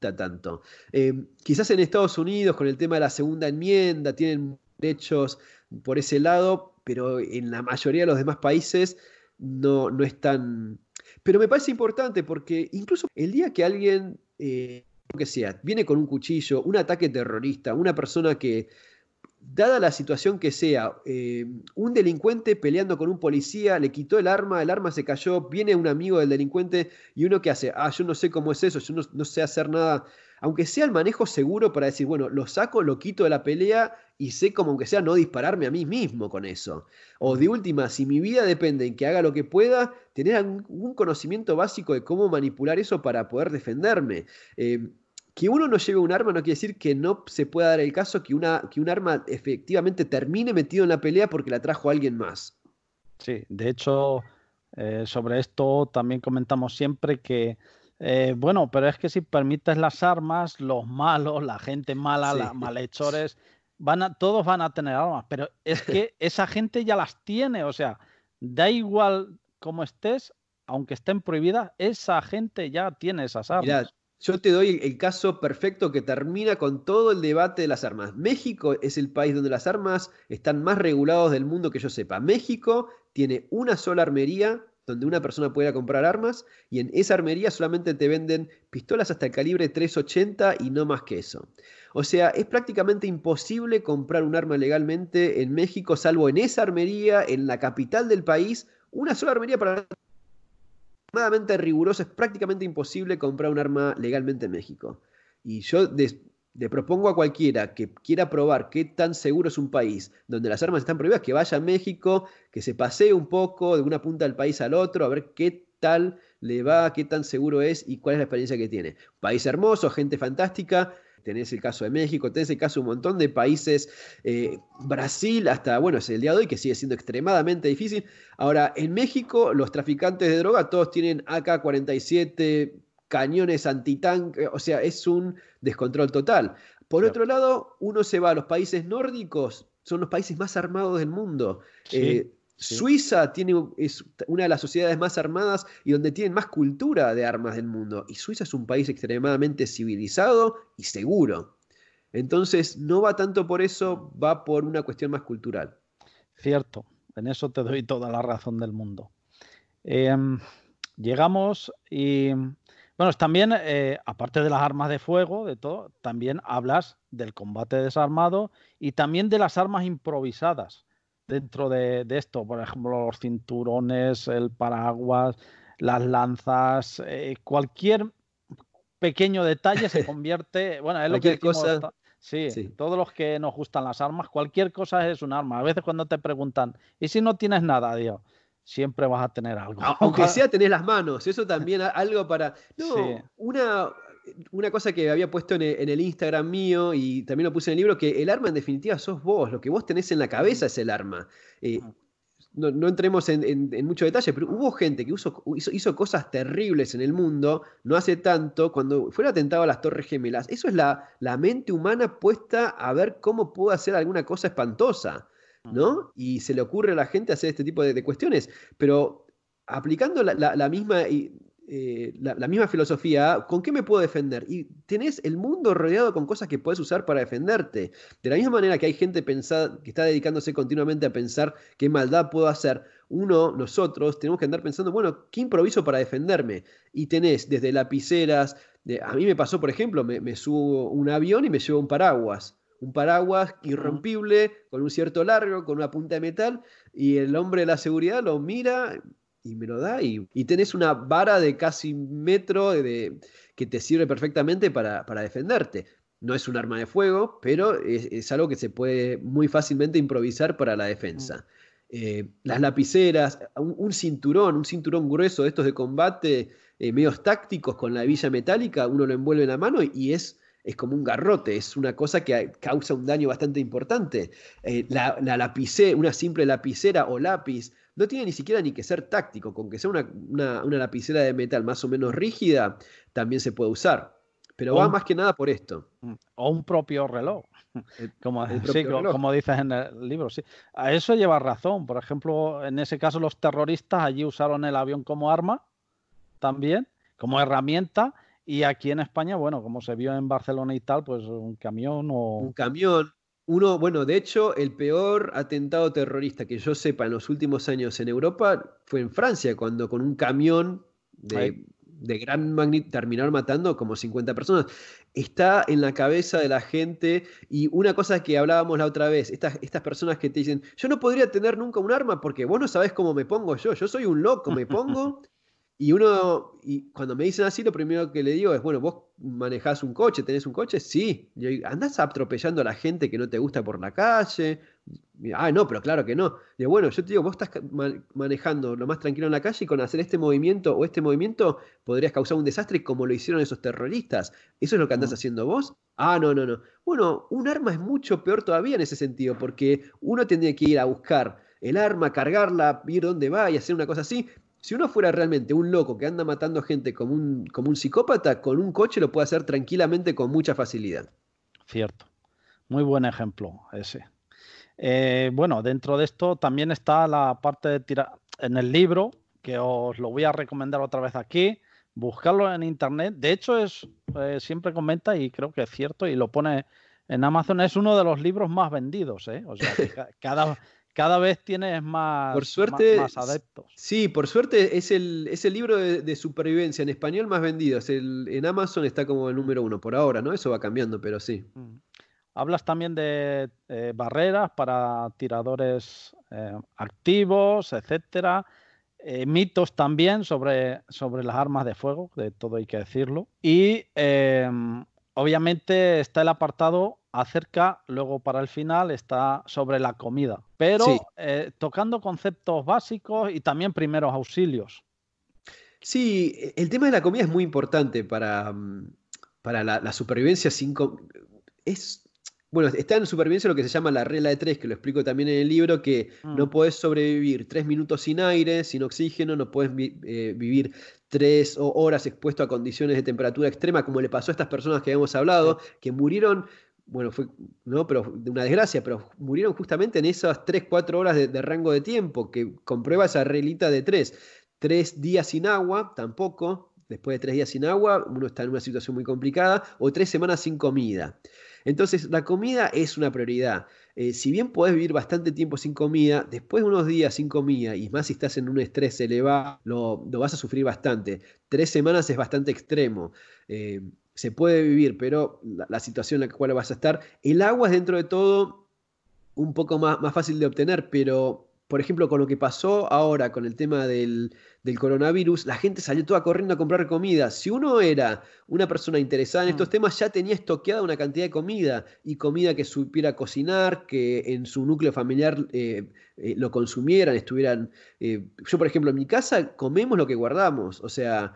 tanto. Eh, quizás en Estados Unidos, con el tema de la segunda enmienda, tienen derechos por ese lado, pero en la mayoría de los demás países no, no están. Pero me parece importante porque incluso el día que alguien, eh, que sea, viene con un cuchillo, un ataque terrorista, una persona que dada la situación que sea, eh, un delincuente peleando con un policía, le quitó el arma, el arma se cayó, viene un amigo del delincuente y uno que hace, ah, yo no sé cómo es eso, yo no, sé hacer nada, aunque sea el manejo seguro para decir, bueno, lo saco, lo quito de la pelea y sé como aunque sea no dispararme a mí mismo con eso. O de última, si mi vida depende en que haga lo que pueda, tener algún conocimiento básico de cómo manipular eso para poder defenderme. Eh, que uno no lleve un arma no quiere decir que no se pueda dar el caso que, una, que un arma efectivamente termine metido en la pelea porque la trajo alguien más. Sí, de hecho, eh, sobre esto también comentamos siempre que, eh, bueno, pero es que si permites las armas, los malos, la gente mala, los malhechores, van a, todos van a tener armas, pero es que esa gente ya las tiene, o sea, da igual cómo estés, aunque estén prohibidas, esa gente ya tiene esas armas. Yo te doy el caso perfecto que termina con todo el debate de las armas. México es el país donde las armas están más regulados del mundo que yo sepa. México tiene una sola armería donde una persona pueda comprar armas y en esa armería solamente te venden pistolas hasta el calibre 380 y no más que eso. O sea, es prácticamente imposible comprar un arma legalmente en México, salvo en esa armería, en la capital del país, una sola armería para extremadamente riguroso, es prácticamente imposible comprar un arma legalmente en México. Y yo le propongo a cualquiera que quiera probar qué tan seguro es un país donde las armas están prohibidas, que vaya a México, que se pasee un poco de una punta del país al otro, a ver qué tal le va, qué tan seguro es y cuál es la experiencia que tiene. País hermoso, gente fantástica, tenés el caso de México, tenés el caso de un montón de países, eh, Brasil hasta, bueno, es el día de hoy que sigue siendo extremadamente difícil. Ahora, en México los traficantes de droga todos tienen AK-47, cañones antitanque, o sea, es un descontrol total. Por otro lado, uno se va a los países nórdicos, son los países más armados del mundo. Eh, Suiza tiene, es una de las sociedades más armadas y donde tienen más cultura de armas del mundo. Y Suiza es un país extremadamente civilizado y seguro. Entonces, no va tanto por eso, va por una cuestión más cultural. Cierto, en eso te doy toda la razón del mundo. Em, llegamos y, bueno, también, eh, aparte de las armas de fuego, de todo, también hablas del combate desarmado y también de las armas improvisadas dentro de, esto, por ejemplo, los cinturones, el paraguas, las lanzas, eh, cualquier pequeño detalle se convierte, bueno, es lo que cosa... Sí, todos los que nos gustan las armas, cualquier cosa es un arma. A veces cuando te preguntan, ¿y si no tienes nada, Dios? Siempre vas a tener algo. Aunque sea tener las manos, eso también algo para... No, una, una cosa que había puesto en el, Instagram mío y también lo puse en el libro, que el arma en definitiva sos vos, lo que vos tenés en la cabeza es el arma. Eh, no, entremos en, mucho detalle, pero hubo gente que hizo, cosas terribles en el mundo no hace tanto, cuando fue el atentado a las Torres Gemelas. Eso es la, la mente humana puesta a ver cómo pudo hacer alguna cosa espantosa, ¿no? Y se le ocurre a la gente hacer este tipo de, cuestiones, pero aplicando la, la misma eh, la, misma filosofía, ¿con qué me puedo defender? Y tenés el mundo rodeado con cosas que puedes usar para defenderte. De la misma manera que hay gente pensada, que está dedicándose continuamente a pensar qué maldad puedo hacer, uno, nosotros, tenemos que andar pensando, bueno, ¿qué improviso para defenderme? Y tenés desde lapiceras, a mí me pasó, por ejemplo, me, me subo un avión y me llevo un paraguas un paraguas irrompible, con un cierto largo, con una punta de metal, y el hombre de la seguridad lo mira, y me lo da y, tenés una vara de casi metro de, que te sirve perfectamente para, defenderte. No es un arma de fuego, pero es, algo que se puede muy fácilmente improvisar para la defensa. Mm. Eh, las lapiceras, un, cinturón, un cinturón grueso de estos de combate, eh, medios tácticos con la hebilla metálica, uno lo envuelve en la mano y es, es como un garrote, es una cosa que causa un daño bastante importante. Eh, la, la lapicera, una simple lapicera o lápiz no tiene ni siquiera ni que ser táctico, con que sea una, lapicera de metal más o menos rígida, también se puede usar. Pero va más que nada por esto. Mm, o un propio reloj. como, como dices en el libro, sí. A eso lleva razón. Por ejemplo, en ese caso los terroristas allí usaron el avión como arma también, como herramienta. Y aquí en España, bueno, como se vio en Barcelona y tal, pues un camión o... Un camión, uno, bueno, de hecho, el peor atentado terrorista que yo sepa en los últimos años en Europa fue en Francia, cuando con un camión de, gran magnitud terminaron matando como 50 personas. Está en la cabeza de la gente y una cosa que hablábamos la otra vez, estas, estas personas que te dicen, yo no podría tener nunca un arma porque vos no sabés cómo me pongo yo, yo soy un loco, me pongo Y uno, y cuando me dicen así, lo primero que le digo es, bueno, vos manejás un coche, tenés un coche, sí. Y andás atropellando a la gente que no te gusta por la calle. ah, no, pero claro que no. Y bueno, yo te digo, vos estás manejando lo más tranquilo en la calle y con hacer este movimiento o este movimiento podrías causar un desastre como lo hicieron esos terroristas. ¿Eso es lo que andás haciendo vos? Ah, no, no, no. Bueno, un arma es mucho peor todavía en ese sentido, porque uno tendría que ir a buscar el arma, cargarla, ir donde va y hacer una cosa así. Si uno fuera realmente un loco que anda matando gente como un, como un psicópata, con un coche lo puede hacer tranquilamente con mucha facilidad. Cierto. Muy buen ejemplo ese. Eh, bueno, dentro de esto también está la parte de tirar en el libro, que os lo voy a recomendar otra vez aquí, buscarlo en internet. De hecho, es eh, siempre comenta y creo que es cierto y lo pone en Amazon. Es uno de los libros más vendidos, ¿eh? O sea, cada, cada vez tienes más, por suerte, más, adeptos. Sí, por suerte es el, es el libro de, supervivencia en español más vendido. Es el, en Amazon está como el número uno por ahora, ¿no? Eso va cambiando, pero sí. Mm. Hablas también de eh, barreras para tiradores eh, activos, etcétera. Eh, mitos también sobre, sobre las armas de fuego, de todo hay que decirlo. Y obviamente está el apartado acerca, luego para el final está sobre la comida, pero eh, tocando conceptos básicos y también primeros auxilios. Sí, el tema de la comida es muy importante para, mm, para la, supervivencia sin es bueno, está en supervivencia lo que se llama la regla de tres, que lo explico también en el libro, que mm. no puedes sobrevivir tres minutos sin aire, sin oxígeno, no puedes eh, vivir tres horas expuesto a condiciones de temperatura extrema, como le pasó a estas personas que habíamos hablado, que murieron bueno, fue, no, pero de una desgracia, pero murieron justamente en esas 3, 4 horas de, rango de tiempo, que comprueba esa reglita de 3. Tres días sin agua, tampoco, después de tres días sin agua, uno está en una situación muy complicada, o tres semanas sin comida. Entonces, la comida es una prioridad. Eh, si bien podés vivir bastante tiempo sin comida, después de unos días sin comida, y más si estás en un estrés elevado, lo, vas a sufrir bastante. Tres semanas es bastante extremo. Eh, se puede vivir, pero la, situación en la cual vas a estar, el agua es dentro de todo un poco más, más fácil de obtener, pero por ejemplo, con lo que pasó ahora con el tema del, coronavirus, la gente salió toda corriendo a comprar comida. Si uno era una persona interesada en estos mm. temas, ya tenía estoqueada una cantidad de comida y comida que supiera cocinar, que en su núcleo familiar eh, eh, lo consumieran, estuvieran... Eh, yo, por ejemplo, en mi casa comemos lo que guardamos, o sea,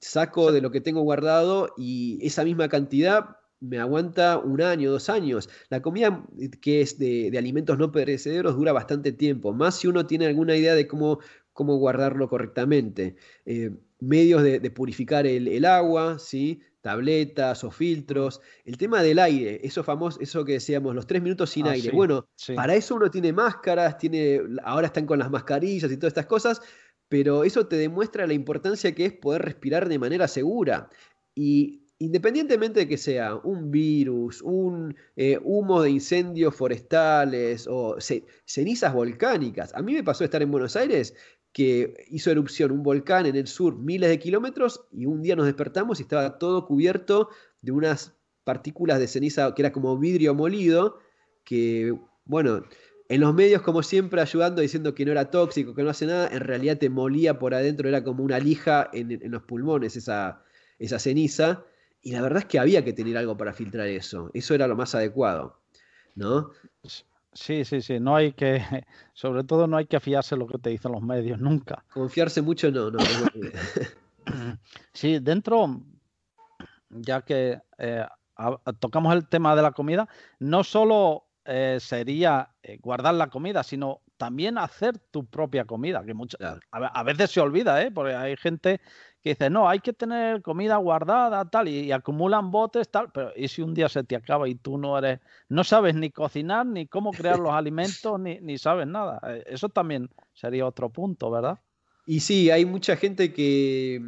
saco de lo que tengo guardado y esa misma cantidad me aguanta un año, dos años. La comida que es de, alimentos no perecederos dura bastante tiempo, más si uno tiene alguna idea de cómo, cómo guardarlo correctamente. Eh, medios de, purificar el, agua, ¿sí? tabletas o filtros. El tema del aire, eso famoso, eso que decíamos, los tres minutos sin ah, aire. bueno, para eso uno tiene máscaras, tiene, ahora están con las mascarillas y todas estas cosas, pero eso te demuestra la importancia que es poder respirar de manera segura. Y independientemente de que sea un virus, un eh, humo de incendios forestales o cenizas volcánicas. A mí me pasó estar en Buenos Aires que hizo erupción un volcán en el sur miles de kilómetros y un día nos despertamos y estaba todo cubierto de unas partículas de ceniza que era como vidrio molido, que bueno, en los medios como siempre ayudando diciendo que no era tóxico, que no hace nada, en realidad te molía por adentro, era como una lija en, los pulmones esa, esa ceniza. Y la verdad es que había que tener algo para filtrar eso. Eso era lo más adecuado, ¿no? Sí, sí, sí. No hay que, sobre todo no hay que fiarse lo que te dicen los medios, nunca. Confiarse mucho no, no. sí, dentro, ya que eh, tocamos el tema de la comida, no solo eh, sería eh, guardar la comida, sino también hacer tu propia comida, que muchas a, veces se olvida, ¿eh? porque hay gente que dice, no, hay que tener comida guardada, tal, y, acumulan botes, tal, pero ¿y si un día se te acaba y tú no eres, no sabes ni cocinar, ni cómo crear los alimentos, ni, ni sabes nada? Eh, eso también sería otro punto, ¿verdad? Y sí, hay mucha gente que,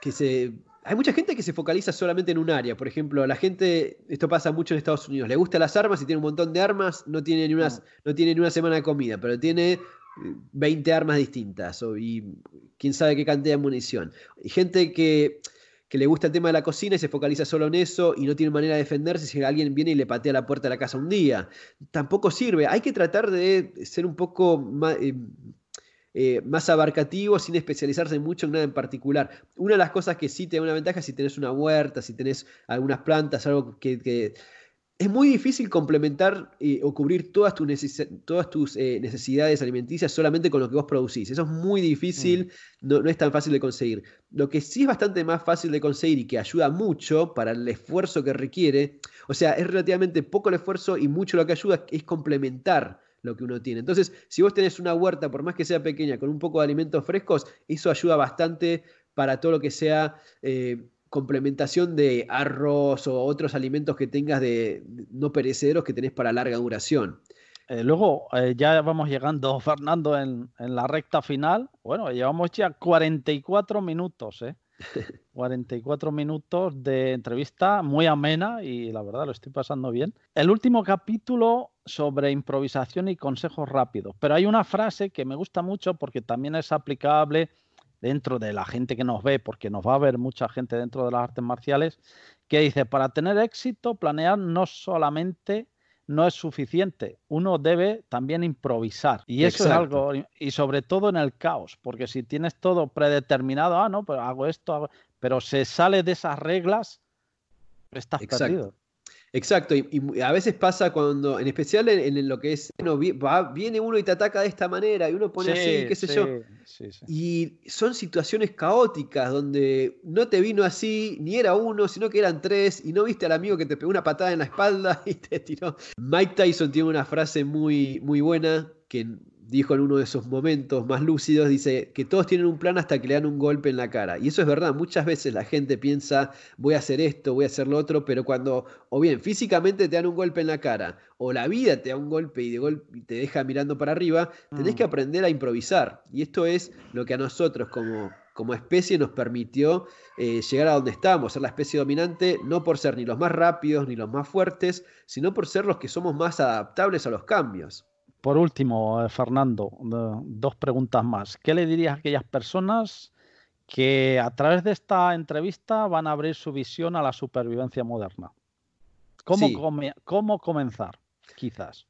que se... Hay mucha gente que se focaliza solamente en un área. Por ejemplo, la gente, esto pasa mucho en Estados Unidos, le gustan las armas y tiene un montón de armas, no tiene ni, unas, no tiene ni una semana de comida, pero tiene 20 armas distintas y quién sabe qué cantidad de munición. Hay gente que, le gusta el tema de la cocina y se focaliza solo en eso y no tiene manera de defenderse si alguien viene y le patea la puerta de la casa un día. Tampoco sirve. Hay que tratar de ser un poco más, eh, eh, más abarcativo sin especializarse mucho en nada en particular. Una de las cosas que sí te da una ventaja es si tenés una huerta, si tenés algunas plantas, algo que es muy difícil complementar eh, o cubrir todas tus, todas tus eh, necesidades alimenticias solamente con lo que vos producís. Eso es muy difícil, mm. no, es tan fácil de conseguir. Lo que sí es bastante más fácil de conseguir y que ayuda mucho para el esfuerzo que requiere, o sea, es relativamente poco el esfuerzo y mucho lo que ayuda es complementar lo que uno tiene. Entonces, si vos tenés una huerta, por más que sea pequeña, con un poco de alimentos frescos, eso ayuda bastante para todo lo que sea... Eh, complementación de arroz o otros alimentos que tengas de, no perecederos que tenés para larga duración. Eh, luego eh, ya vamos llegando, Fernando, en, la recta final. Bueno, llevamos ya 44 minutos, ¿eh? 44 minutos de entrevista muy amena y la verdad lo estoy pasando bien. El último capítulo sobre improvisación y consejos rápidos, pero hay una frase que me gusta mucho porque también es aplicable dentro de la gente que nos ve, porque nos va a ver mucha gente dentro de las artes marciales, que dice, para tener éxito, planear no solamente no es suficiente, uno debe también improvisar. Y eso es algo, y sobre todo en el caos, porque si tienes todo predeterminado, ah, no, pero hago esto, pero se sale de esas reglas, estás perdido. Exacto, y, a veces pasa cuando, en especial en, lo que es, bueno, viene uno y te ataca de esta manera y uno pone así, qué sé yo. y son situaciones caóticas donde no te vino así, ni era uno, sino que eran tres, y no viste al amigo que te pegó una patada en la espalda y te tiró. Mike Tyson tiene una frase muy, muy buena que dijo en uno de esos momentos más lúcidos, dice que todos tienen un plan hasta que le dan un golpe en la cara. Y eso es verdad, muchas veces la gente piensa, voy a hacer esto, voy a hacer lo otro, pero cuando o bien físicamente te dan un golpe en la cara, o la vida te da un golpe y, de golpe te deja mirando para arriba, tenés mm. que aprender a improvisar. Y esto es lo que a nosotros como como especie nos permitió eh, llegar a donde estamos, ser la especie dominante, no por ser ni los más rápidos ni los más fuertes, sino por ser los que somos más adaptables a los cambios. Por último, eh, Fernando, dos preguntas más. ¿Qué le dirías a aquellas personas que a través de esta entrevista van a abrir su visión a la supervivencia moderna? ¿Cómo, cómo comenzar? Quizás.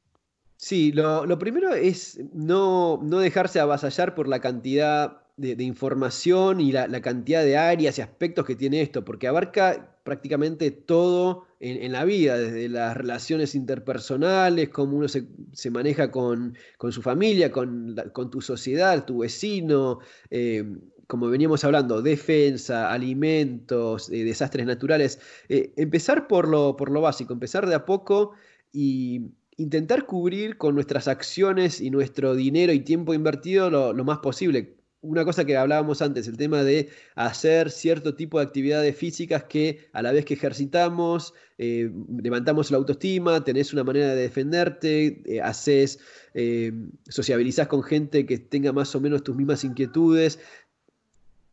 Sí, lo, primero es no, no, dejarse avasallar por la cantidad de, información y la, cantidad de áreas y aspectos que tiene esto, porque abarca prácticamente todo en, la vida, desde las relaciones interpersonales, cómo uno se, maneja con, su familia, con, con, tu sociedad, tu vecino, eh, como veníamos hablando, defensa, alimentos, eh, desastres naturales. Eh, empezar por lo, por lo básico, empezar de a poco y intentar cubrir con nuestras acciones y nuestro dinero y tiempo invertido lo más posible una cosa que hablábamos antes, el tema de hacer cierto tipo de actividades físicas que a la vez que ejercitamos, eh, levantamos la autoestima, tenés una manera de defenderte, eh, haces, eh, sociabilizás con gente que tenga más o menos tus mismas inquietudes.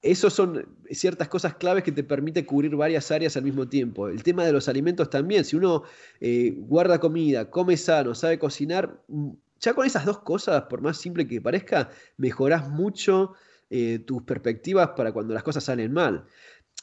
Esas son ciertas cosas claves que te permite cubrir varias áreas al mismo tiempo. El tema de los alimentos también, si uno guarda comida, come sano, sabe cocinar, ya con esas dos cosas, por más simple que parezca, mejorás mucho eh, tus perspectivas para cuando las cosas salen mal.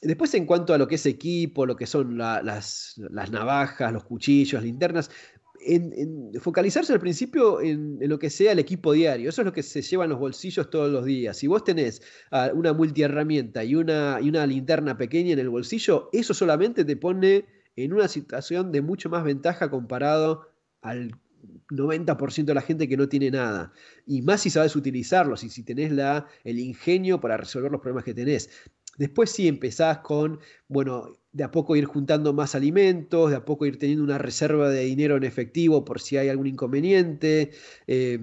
Después en cuanto a lo que es equipo, lo que son las, navajas, los cuchillos, linternas, en, focalizarse al principio en, lo que sea el equipo diario. Eso es lo que se lleva en los bolsillos todos los días. Si vos tenés ah, una multiherramienta y una, y una linterna pequeña en el bolsillo, eso solamente te pone en una situación de mucho más ventaja comparado al 90% de la gente que no tiene nada. Y más si sabes utilizarlos y si tenés la, el ingenio para resolver los problemas que tenés. Después sí empezás con, bueno, de a poco ir juntando más alimentos, de a poco ir teniendo una reserva de dinero en efectivo por si hay algún inconveniente. Eh,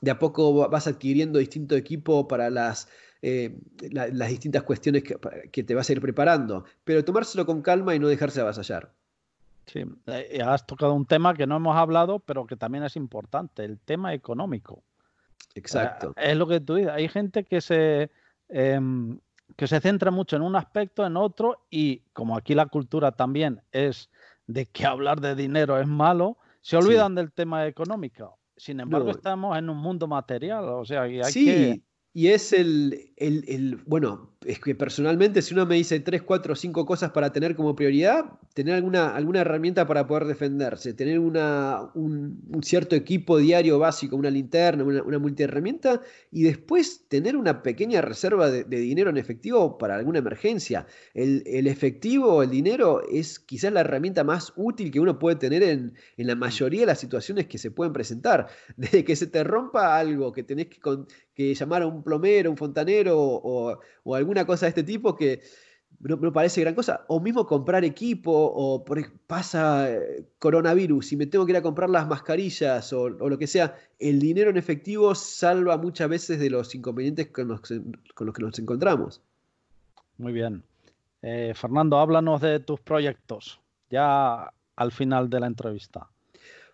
de a poco vas adquiriendo distinto equipo para las, eh, las distintas cuestiones que, que, te vas a ir preparando. Pero tomárselo con calma y no dejarse avasallar. Sí, eh, has tocado un tema que no hemos hablado, pero que también es importante, el tema económico. Exacto. Eh, es lo que tú dices. Hay gente que se, em, que se centra mucho en un aspecto, en otro, y como aquí la cultura también es de que hablar de dinero es malo, se olvidan del tema económico. Sin embargo, estamos en un mundo material, o sea, hay sí, y es el, bueno, es que personalmente si uno me dice 3, 4, 5 cosas para tener como prioridad, tener alguna, alguna herramienta para poder defenderse, tener una, un, cierto equipo diario básico, una linterna, una, una multiherramienta, y después tener una pequeña reserva de, dinero en efectivo para alguna emergencia. El, el, efectivo, el dinero, es quizás la herramienta más útil que uno puede tener en, en, la mayoría de las situaciones que se pueden presentar. Desde que se te rompa algo, que tenés que, que llamar a un plomero, un fontanero o, alguna cosa de este tipo que no, parece gran cosa. O mismo comprar equipo, o por, pasa eh, coronavirus y me tengo que ir a comprar las mascarillas o, lo que sea. El dinero en efectivo salva muchas veces de los inconvenientes con los, con los que nos encontramos. Muy bien. Eh, Fernando, háblanos de tus proyectos, ya al final de la entrevista.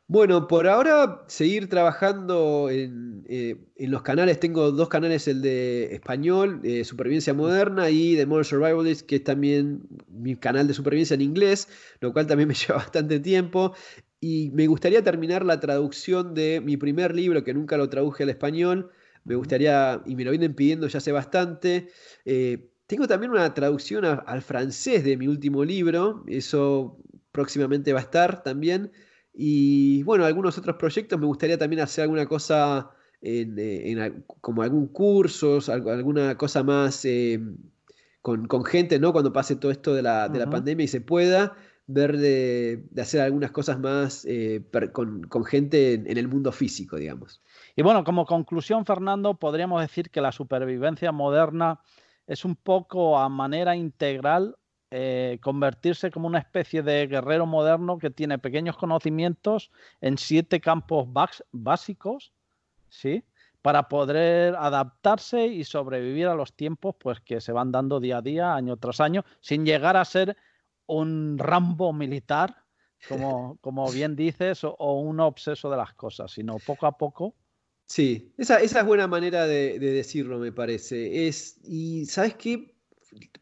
Bueno, por ahora seguir trabajando en, eh, los canales. Tengo dos canales, el de español, eh, Supervivencia Moderna, y de Modern Survivalist, que es también mi canal de supervivencia en inglés, lo cual también me lleva bastante tiempo. Y me gustaría terminar la traducción de mi primer libro, que nunca lo traduje al español. Me gustaría, y me lo vienen pidiendo ya hace bastante. Eh, tengo también una traducción al francés de mi último libro, eso próximamente va a estar también. Y bueno, algunos otros proyectos me gustaría también hacer alguna cosa en, eh, como algún curso, alguna cosa más eh, con, gente, ¿no? Cuando pase todo esto de la, pandemia y se pueda, ver de, hacer algunas cosas más eh, con, gente en, el mundo físico, digamos. Y bueno, como conclusión, Fernando, podríamos decir que la supervivencia moderna es un poco a manera integral eh, convertirse como una especie de guerrero moderno que tiene pequeños conocimientos en siete campos básicos, ¿sí? para poder adaptarse y sobrevivir a los tiempos pues que se van dando día a día, año tras año, sin llegar a ser un Rambo militar, como, como bien dices, o, un obseso de las cosas, sino poco a poco. Sí, esa, esa es buena manera de, decirlo, me parece. Es, y sabes qué,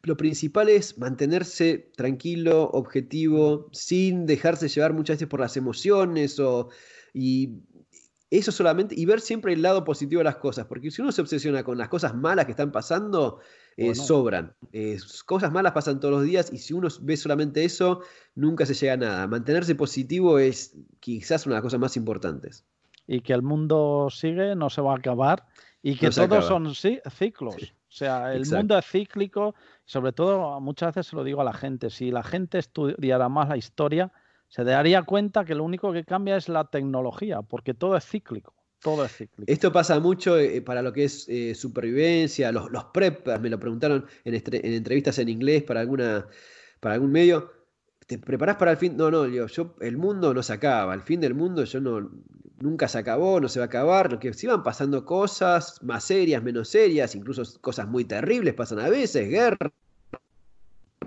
lo principal es mantenerse tranquilo, objetivo, sin dejarse llevar muchas veces por las emociones o, y eso solamente, y ver siempre el lado positivo de las cosas, porque si uno se obsesiona con las cosas malas que están pasando, eh, sobran. Eh, cosas malas pasan todos los días y si uno ve solamente eso, nunca se llega a nada. Mantenerse positivo es quizás una de las cosas más importantes. Y que el mundo sigue, no se va a acabar y que todos son ciclos. O sea, el mundo es cíclico, sobre todo muchas veces se lo digo a la gente, si la gente estudiara más la historia, se daría cuenta que lo único que cambia es la tecnología, porque todo es cíclico. Todo es cíclico. Esto pasa mucho eh, para lo que es eh, supervivencia, los, los, preppers, me lo preguntaron en, en, entrevistas en inglés para, alguna, para algún medio. ¿Te preparás para el fin? No, no, yo, el mundo no se acaba, el fin del mundo yo no, nunca se acabó, no se va a acabar, lo que se iban pasando cosas más serias, menos serias, incluso cosas muy terribles pasan a veces, guerra,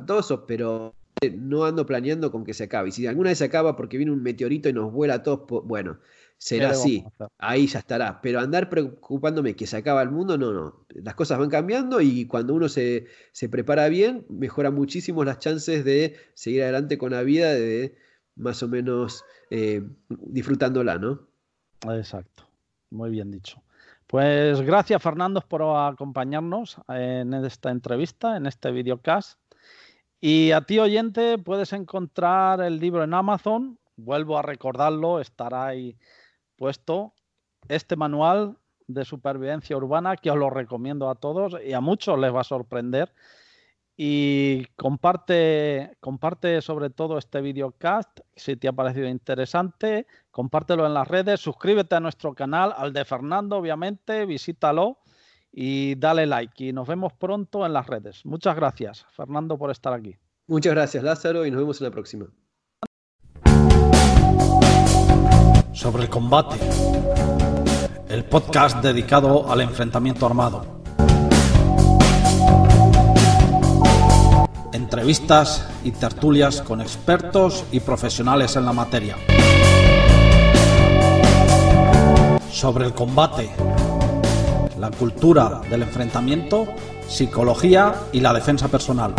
todo eso, pero no ando planeando con que se acabe. Y si alguna vez se acaba porque viene un meteorito y nos vuela a todos, bueno, será así. Ahí ya estará. Pero andar preocupándome que se acaba el mundo, no, no. Las cosas van cambiando y cuando uno se, prepara bien, mejora muchísimo las chances de seguir adelante con la vida, de más o menos eh, disfrutándola, ¿no? Exacto. Muy bien dicho. Pues gracias, Fernando, por acompañarnos en esta entrevista, en este videocast. Y a ti, oyente, puedes encontrar el libro en Amazon. Vuelvo a recordarlo, estará ahí puesto. Este manual de supervivencia urbana que os lo recomiendo a todos y a muchos les va a sorprender. Y comparte, comparte sobre todo este videocast si te ha parecido interesante. Compártelo en las redes, suscríbete a nuestro canal, al de Fernando, obviamente, visítalo y dale like y nos vemos pronto en las redes. Muchas gracias, Fernando, por estar aquí. Muchas gracias, Lázaro, y nos vemos en la próxima. Sobre el combate, el podcast dedicado al enfrentamiento armado. Entrevistas y tertulias con expertos y profesionales en la materia. Sobre el combate la cultura del enfrentamiento, psicología y la defensa personal.